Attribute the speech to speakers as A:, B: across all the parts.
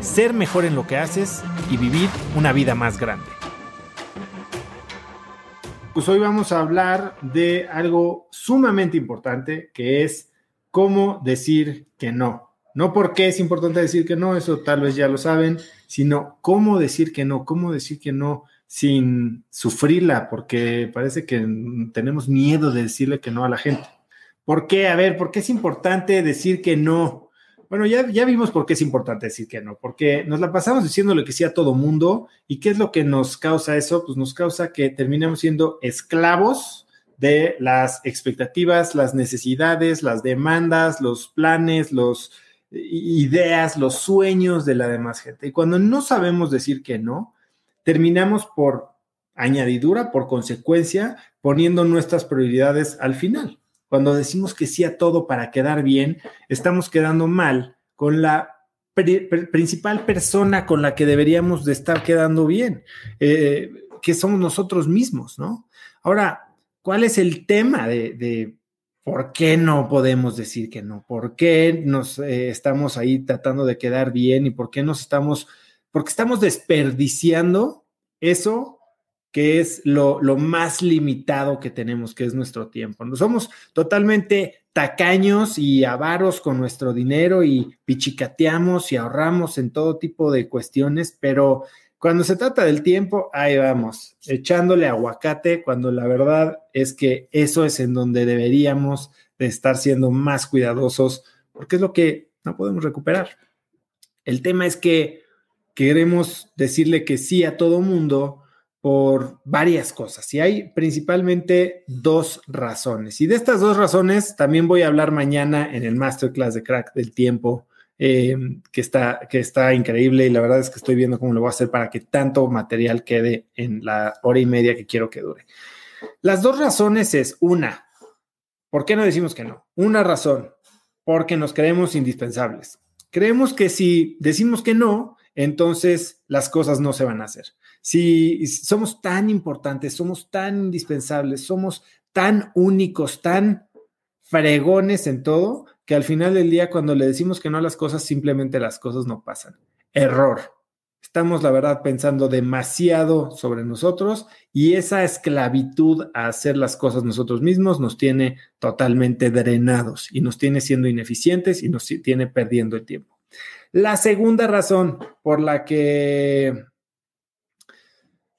A: ser mejor en lo que haces y vivir una vida más grande. Pues hoy vamos a hablar de algo sumamente importante que es cómo decir que no. No porque es importante decir que no, eso tal vez ya lo saben, sino cómo decir que no, cómo decir que no sin sufrirla, porque parece que tenemos miedo de decirle que no a la gente. ¿Por qué? A ver, ¿por qué es importante decir que no? Bueno, ya, ya vimos por qué es importante decir que no, porque nos la pasamos diciéndole que sí a todo mundo. ¿Y qué es lo que nos causa eso? Pues nos causa que terminemos siendo esclavos de las expectativas, las necesidades, las demandas, los planes, las ideas, los sueños de la demás gente. Y cuando no sabemos decir que no, terminamos por añadidura, por consecuencia, poniendo nuestras prioridades al final. Cuando decimos que sí a todo para quedar bien, estamos quedando mal con la principal persona con la que deberíamos de estar quedando bien, eh, que somos nosotros mismos, ¿no? Ahora, ¿cuál es el tema de, por qué no podemos decir que no? ¿Por qué nos eh, estamos ahí tratando de quedar bien y por qué nos estamos, porque estamos desperdiciando eso que es lo, más limitado que tenemos, que es nuestro tiempo. No somos totalmente tacaños y avaros con nuestro dinero y pichicateamos y ahorramos en todo tipo de cuestiones, pero cuando se trata del tiempo, ahí vamos, echándole aguacate, cuando la verdad es que eso es en donde deberíamos de estar siendo más cuidadosos, porque es lo que no podemos recuperar. El tema es que queremos decirle que sí a todo mundo, por varias cosas y hay principalmente dos razones. Y de estas dos razones también voy a hablar mañana en el masterclass de crack del tiempo, eh, que, está, que está increíble y la verdad es que estoy viendo cómo lo voy a hacer para que tanto material quede en la hora y media que quiero que dure. Las dos razones es una, ¿por qué no decimos que no? Una razón, porque nos creemos indispensables. Creemos que si decimos que no, entonces las cosas no se van a hacer. Si somos tan importantes, somos tan indispensables, somos tan únicos, tan fregones en todo, que al final del día cuando le decimos que no a las cosas, simplemente las cosas no pasan. Error. Estamos, la verdad, pensando demasiado sobre nosotros y esa esclavitud a hacer las cosas nosotros mismos nos tiene totalmente drenados y nos tiene siendo ineficientes y nos tiene perdiendo el tiempo. La segunda razón por la que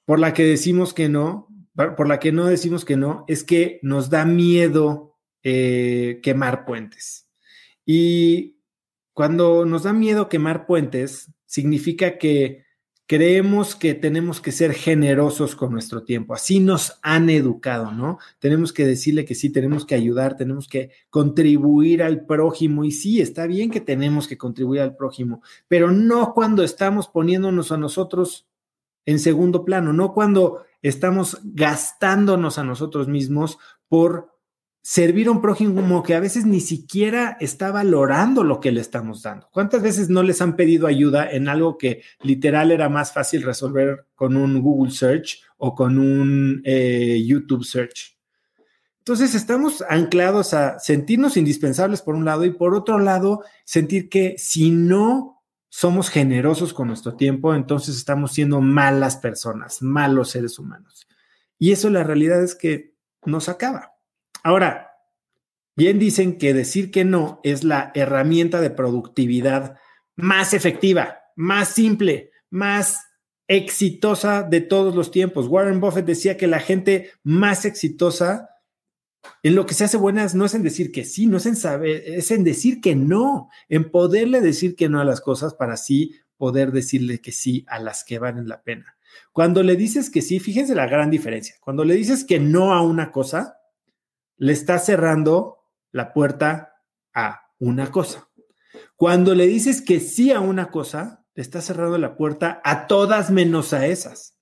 A: por la que decimos que no, por la que no decimos que no, es que nos da miedo eh, quemar puentes. Y cuando nos da miedo quemar puentes, significa que creemos que tenemos que ser generosos con nuestro tiempo. Así nos han educado, ¿no? Tenemos que decirle que sí, tenemos que ayudar, tenemos que contribuir al prójimo. Y sí, está bien que tenemos que contribuir al prójimo, pero no cuando estamos poniéndonos a nosotros en segundo plano, no cuando estamos gastándonos a nosotros mismos por servir a un prójimo que a veces ni siquiera está valorando lo que le estamos dando. ¿Cuántas veces no les han pedido ayuda en algo que literal era más fácil resolver con un Google Search o con un eh, YouTube Search? Entonces estamos anclados a sentirnos indispensables por un lado y por otro lado sentir que si no somos generosos con nuestro tiempo, entonces estamos siendo malas personas, malos seres humanos. Y eso la realidad es que nos acaba. Ahora, bien dicen que decir que no es la herramienta de productividad más efectiva, más simple, más exitosa de todos los tiempos. Warren Buffett decía que la gente más exitosa en lo que se hace buenas no es en decir que sí, no es en saber, es en decir que no, en poderle decir que no a las cosas para así poder decirle que sí a las que valen la pena. Cuando le dices que sí, fíjense la gran diferencia. Cuando le dices que no a una cosa, le estás cerrando la puerta a una cosa. Cuando le dices que sí a una cosa, le estás cerrando la puerta a todas menos a esas.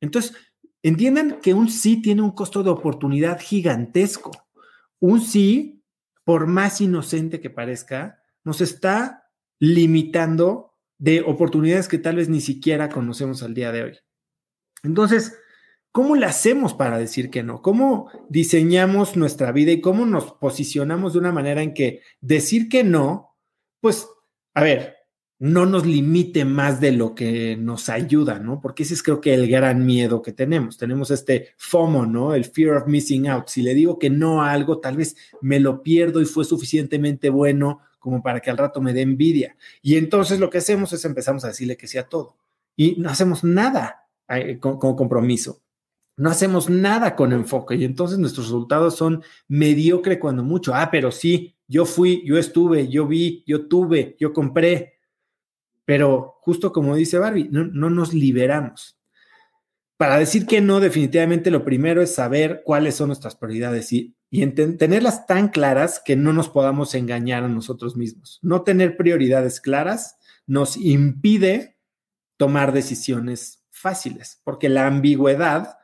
A: Entonces, entiendan que un sí tiene un costo de oportunidad gigantesco. Un sí, por más inocente que parezca, nos está limitando de oportunidades que tal vez ni siquiera conocemos al día de hoy. Entonces, ¿cómo le hacemos para decir que no? ¿Cómo diseñamos nuestra vida y cómo nos posicionamos de una manera en que decir que no, pues, a ver, no nos limite más de lo que nos ayuda, ¿no? Porque ese es creo que el gran miedo que tenemos. Tenemos este FOMO, ¿no? El fear of missing out. Si le digo que no a algo, tal vez me lo pierdo y fue suficientemente bueno como para que al rato me dé envidia. Y entonces lo que hacemos es empezamos a decirle que sí a todo. Y no hacemos nada con, compromiso. No hacemos nada con enfoque y entonces nuestros resultados son mediocre cuando mucho. Ah, pero sí, yo fui, yo estuve, yo vi, yo tuve, yo compré pero justo como dice Barbie, no, nos liberamos. Para decir que no, definitivamente lo primero es saber cuáles son nuestras prioridades y, y tenerlas tan claras que no nos podamos engañar a nosotros mismos. No tener prioridades claras nos impide tomar decisiones fáciles, porque la ambigüedad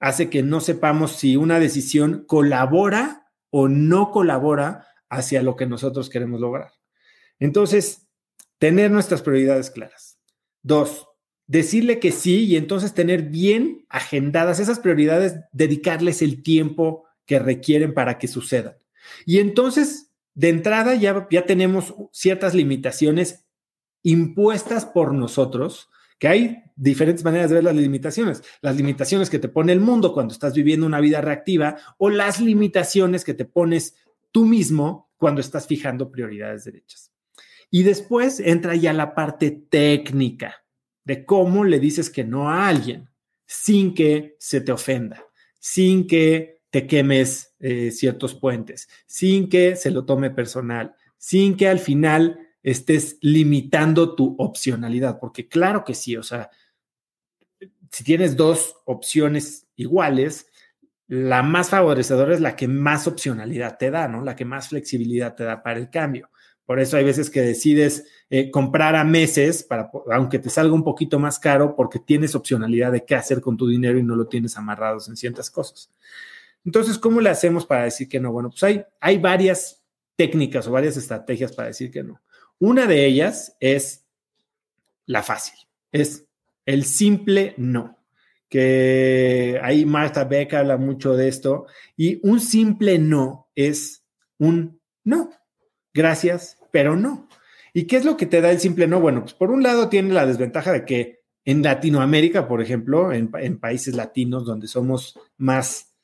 A: hace que no sepamos si una decisión colabora o no colabora hacia lo que nosotros queremos lograr. Entonces, tener nuestras prioridades claras. Dos, decirle que sí y entonces tener bien agendadas esas prioridades, dedicarles el tiempo que requieren para que sucedan. Y entonces, de entrada, ya, ya tenemos ciertas limitaciones impuestas por nosotros, que hay diferentes maneras de ver las limitaciones. Las limitaciones que te pone el mundo cuando estás viviendo una vida reactiva o las limitaciones que te pones tú mismo cuando estás fijando prioridades derechas. Y después entra ya la parte técnica de cómo le dices que no a alguien sin que se te ofenda, sin que te quemes eh, ciertos puentes, sin que se lo tome personal, sin que al final estés limitando tu opcionalidad, porque claro que sí, o sea, si tienes dos opciones iguales, la más favorecedora es la que más opcionalidad te da, ¿no? La que más flexibilidad te da para el cambio. Por eso hay veces que decides eh, comprar a meses, para, aunque te salga un poquito más caro, porque tienes opcionalidad de qué hacer con tu dinero y no lo tienes amarrados en ciertas cosas. Entonces, ¿cómo le hacemos para decir que no? Bueno, pues hay, hay varias técnicas o varias estrategias para decir que no. Una de ellas es la fácil, es el simple no, que ahí Martha Beck habla mucho de esto, y un simple no es un no gracias, pero no. ¿Y qué es lo que te da el simple no? Bueno, pues por un lado tiene la desventaja de que en Latinoamérica, por ejemplo, en, países latinos donde somos más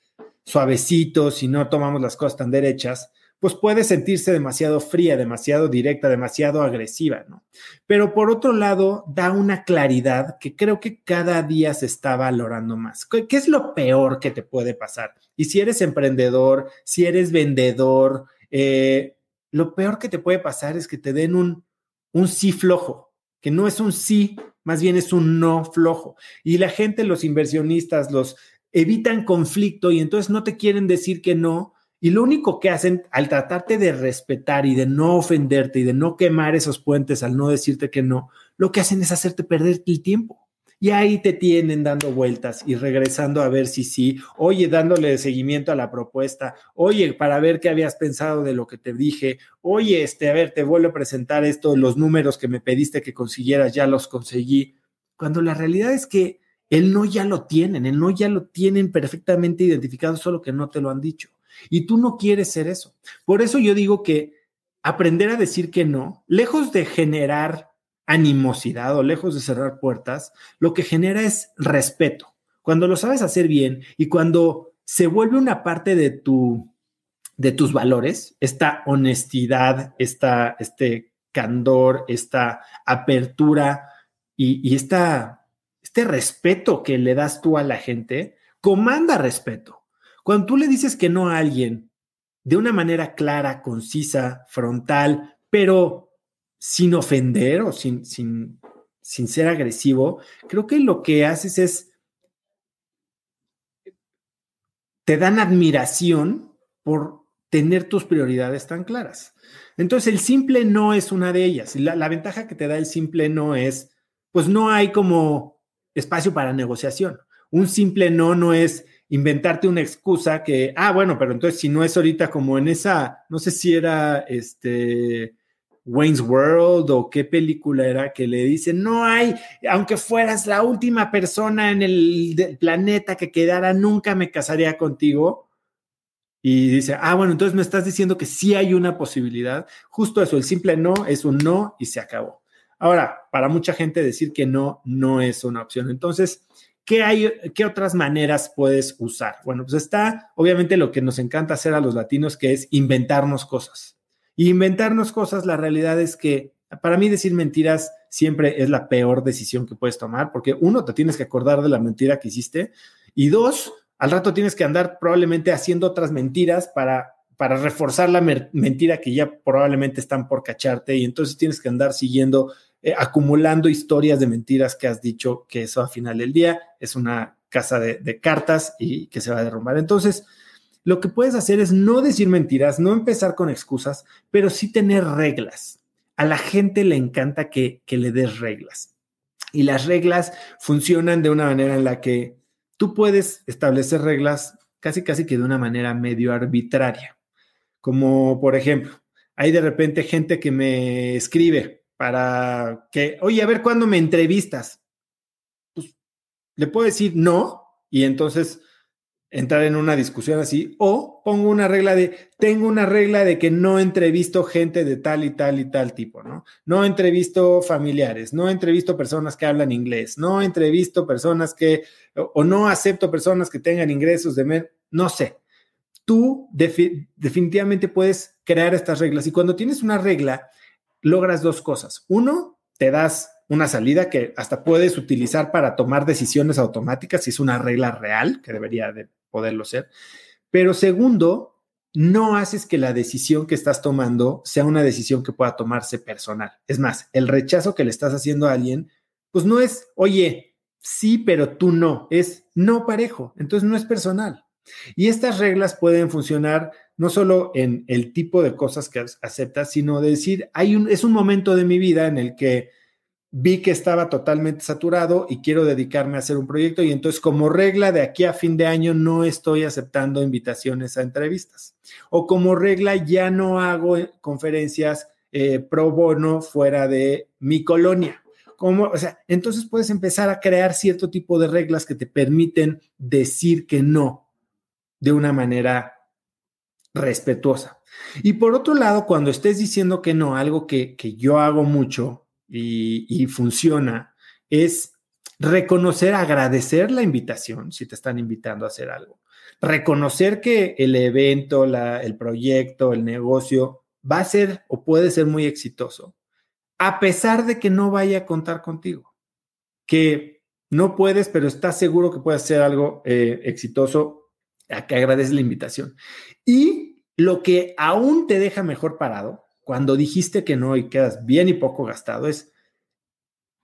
A: suavecitos y no tomamos las cosas tan derechas, pues puede sentirse demasiado fría, demasiado directa, demasiado agresiva, ¿no? Pero por otro lado, da una claridad que creo que cada día se está valorando más. ¿Qué, es lo peor que te puede pasar? Y si eres emprendedor, si eres vendedor, eh, lo peor que te puede pasar es que te den un, un sí flojo, que no es un sí, más bien es un no flojo. Y la gente, los inversionistas, los evitan conflicto y entonces no te quieren decir que no. Y lo único que hacen al tratarte de respetar y de no ofenderte y de no quemar esos puentes al no decirte que no, lo que hacen es hacerte perder el tiempo. Y ahí te tienen dando vueltas y regresando a ver si sí, oye, dándole seguimiento a la propuesta, oye, para ver qué habías pensado de lo que te dije, oye, este, a ver, te vuelvo a presentar esto, los números que me pediste que consiguieras, ya los conseguí. Cuando la realidad es que el no ya lo tienen, el no ya lo tienen perfectamente identificado, solo que no te lo han dicho. Y tú no quieres ser eso. Por eso yo digo que aprender a decir que no, lejos de generar animosidad o lejos de cerrar puertas, lo que genera es respeto. Cuando lo sabes hacer bien y cuando se vuelve una parte de tu de tus valores, esta honestidad, esta, este candor, esta apertura y, esta, este respeto que le das tú a la gente, comanda respeto. Cuando tú le dices que no a alguien de una manera clara, concisa, frontal, pero sin ofender o sin, sin, sin ser agresivo, creo que lo que haces es, te dan admiración por, tener tus prioridades tan claras. Entonces, el simple no es una de ellas. La, la ventaja que te da el simple no es, pues no hay como espacio para negociación. Un simple no no es inventarte una excusa que, ah, bueno, pero entonces si no es ahorita como en esa, no sé si era este Wayne's World o qué película era que le dice, no hay, aunque fueras la última persona en el planeta que quedara, nunca me casaría contigo. Y dice, ah, bueno, entonces me estás diciendo que sí hay una posibilidad. Justo eso, el simple no es un no y se acabó. Ahora, para mucha gente decir que no, no es una opción. Entonces, ¿Qué, hay, ¿Qué otras maneras puedes usar? Bueno, pues está obviamente lo que nos encanta hacer a los latinos, que es inventarnos cosas. Y inventarnos cosas, la realidad es que para mí decir mentiras siempre es la peor decisión que puedes tomar, porque uno, te tienes que acordar de la mentira que hiciste, y dos, al rato tienes que andar probablemente haciendo otras mentiras para, para reforzar la mentira que ya probablemente están por cacharte, y entonces tienes que andar siguiendo eh, acumulando historias de mentiras que has dicho que eso al final del día es una casa de, cartas y que se va a derrumbar. Entonces, lo que puedes hacer es no decir mentiras, no empezar con excusas, pero sí tener reglas. A la gente le encanta que, le des reglas. Y las reglas funcionan de una manera en la que tú puedes establecer reglas casi, casi que de una manera medio arbitraria. Como por ejemplo, hay de repente gente que me escribe para que, oye, a ver cuándo me entrevistas. Pues le puedo decir no y entonces entrar en una discusión así, o pongo una regla de, tengo una regla de que no entrevisto gente de tal y tal y tal tipo, ¿no? No entrevisto familiares, no entrevisto personas que hablan inglés, no entrevisto personas que, o, no acepto personas que tengan ingresos de, no sé. Tú definitivamente puedes crear estas reglas y cuando tienes una regla, logras dos cosas. Uno, te das una salida que hasta puedes utilizar para tomar decisiones automáticas si es una regla real, que debería de poderlo ser. Pero segundo, no haces que la decisión que estás tomando sea una decisión que pueda tomarse personal. Es más, el rechazo que le estás haciendo a alguien, pues no es, oye, sí, pero tú no, es no parejo, entonces no es personal. Y estas reglas pueden funcionar no solo en el tipo de cosas que aceptas, sino de decir, hay un, es un momento de mi vida en el que vi que estaba totalmente saturado y quiero dedicarme a hacer un proyecto y entonces como regla de aquí a fin de año no estoy aceptando invitaciones a entrevistas o como regla ya no hago eh, conferencias eh, pro bono fuera de mi colonia. Como, o sea, entonces puedes empezar a crear cierto tipo de reglas que te permiten decir que no de una manera respetuosa. Y por otro lado, cuando estés diciendo que no, algo que, yo hago mucho y, funciona, es reconocer, agradecer la invitación si te están invitando a hacer algo. Reconocer que el evento, la, el proyecto, el negocio va a ser o puede ser muy exitoso, a pesar de que no vaya a contar contigo. Que no puedes, pero estás seguro que puede ser algo eh, exitoso, a que agradeces la invitación. Y lo que aún te deja mejor parado, cuando dijiste que no y quedas bien y poco gastado, es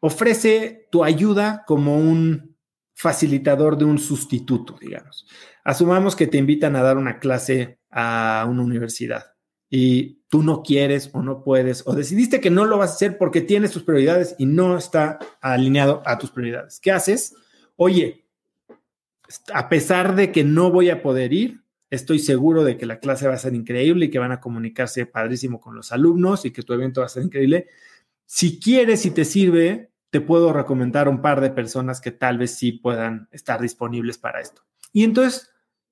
A: ofrece tu ayuda como un facilitador de un sustituto, digamos. Asumamos que te invitan a dar una clase a una universidad y tú no quieres o no puedes o decidiste que no lo vas a hacer porque tienes tus prioridades y no está alineado a tus prioridades. ¿Qué haces? Oye, a pesar de que no voy a poder ir, Estoy seguro de que la clase va a ser increíble y que van a comunicarse padrísimo con los alumnos y que tu evento va a ser increíble. Si quieres y te sirve, te puedo recomendar un par de personas que tal vez sí puedan estar disponibles para esto. Y entonces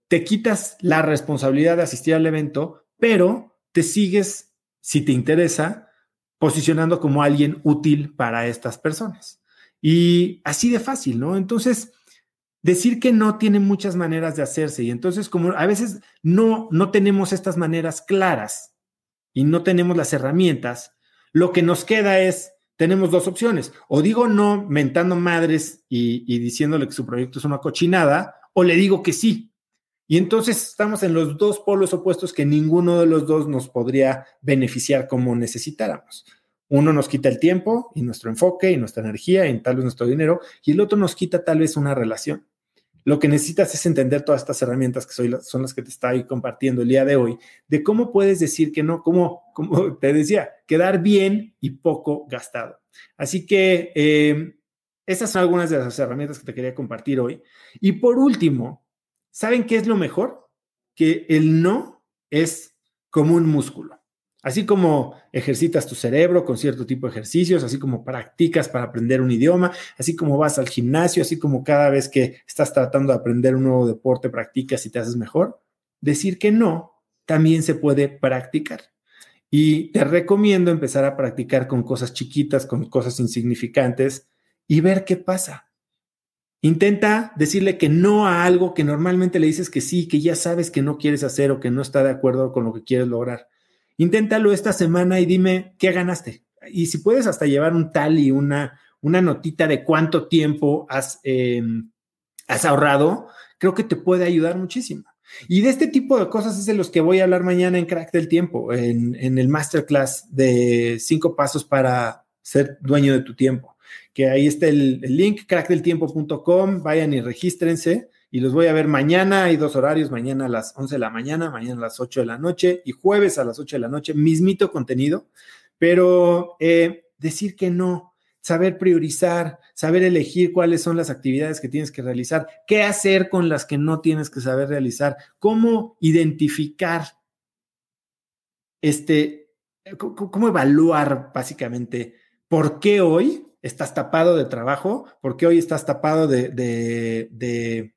A: te quitas la responsabilidad de asistir al evento, pero te sigues, si te interesa, posicionando como alguien útil para estas personas. Y así de fácil, ¿no? Entonces, decir que no tiene muchas maneras de hacerse y entonces como a veces no no tenemos estas maneras claras y no tenemos las herramientas, lo que nos queda es tenemos dos opciones, o digo no mentando madres y, y diciéndole que su proyecto es una cochinada, o le digo que sí. Y entonces estamos en los dos polos opuestos que ninguno de los dos nos podría beneficiar como necesitáramos. Uno nos quita el tiempo y nuestro enfoque y nuestra energía y tal vez nuestro dinero, y el otro nos quita tal vez una relación. lo que necesitas es entender todas estas herramientas que son las que te estoy compartiendo el día de hoy, de cómo puedes decir que no, como, como te decía, quedar bien y poco gastado. Así que eh, esas son algunas de las herramientas que te quería compartir hoy. Y por último, ¿saben qué es lo mejor? Que el no es como un músculo. Así como ejercitas tu cerebro con cierto tipo de ejercicios, así como practicas para aprender un idioma, así como vas al gimnasio, así como cada vez que estás tratando de aprender un nuevo deporte, practicas y te haces mejor, decir que no también se puede practicar. Y te recomiendo empezar a practicar con cosas chiquitas, con cosas insignificantes y ver qué pasa. Intenta decirle que no a algo que normalmente le dices que sí, que ya sabes que no quieres hacer o que no está de acuerdo con lo que quieres lograr. Inténtalo esta semana y dime qué ganaste. Y si puedes hasta llevar un tal y una, una notita de cuánto tiempo has, em, has ahorrado, creo que te puede ayudar muchísimo. Y de este tipo de cosas es de los que voy a hablar mañana en Crack del Tiempo, en, en el masterclass de cinco pasos para ser dueño de tu tiempo. Que ahí está el, el link, crackdeltiempo.com, vayan y regístrense y los voy a ver mañana. Hay dos horarios, mañana a las 11 de la mañana, mañana a las 8 de la noche y jueves a las 8 de la noche, mismito contenido, pero eh, decir que no, saber priorizar, saber elegir cuáles son las actividades que tienes que realizar, qué hacer con las que no tienes que saber realizar, cómo identificar este, cómo evaluar básicamente por qué hoy estás tapado de trabajo, por qué hoy estás tapado de, de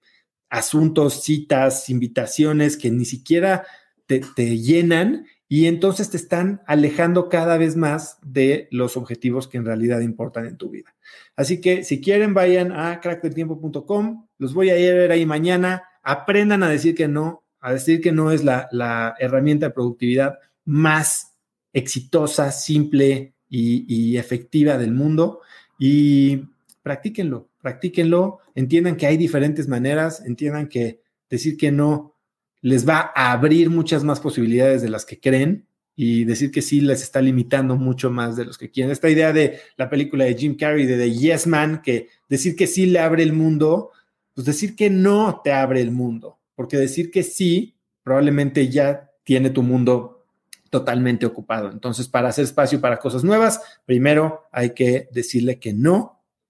A: asuntos, citas, invitaciones que ni siquiera te, llenan y entonces te están alejando cada vez más de los objetivos que en realidad importan en tu vida. Así que si quieren, vayan a crackdeltiempo.com, los voy a ir a ver ahí mañana, aprendan a decir que no, a decir que no es la, la herramienta de productividad más exitosa, simple y, y efectiva del mundo y practíquenlo, practíquenlo, entiendan que hay diferentes maneras, entiendan que decir que no les va a abrir muchas más posibilidades de las que creen y decir que sí les está limitando mucho más de los que quieren. Esta idea de la película de Jim Carrey, de The Yes Man, que decir que sí le abre el mundo, pues decir que no te abre el mundo, porque decir que sí probablemente ya tiene tu mundo totalmente ocupado. Entonces, para hacer espacio para cosas nuevas, primero hay que decirle que no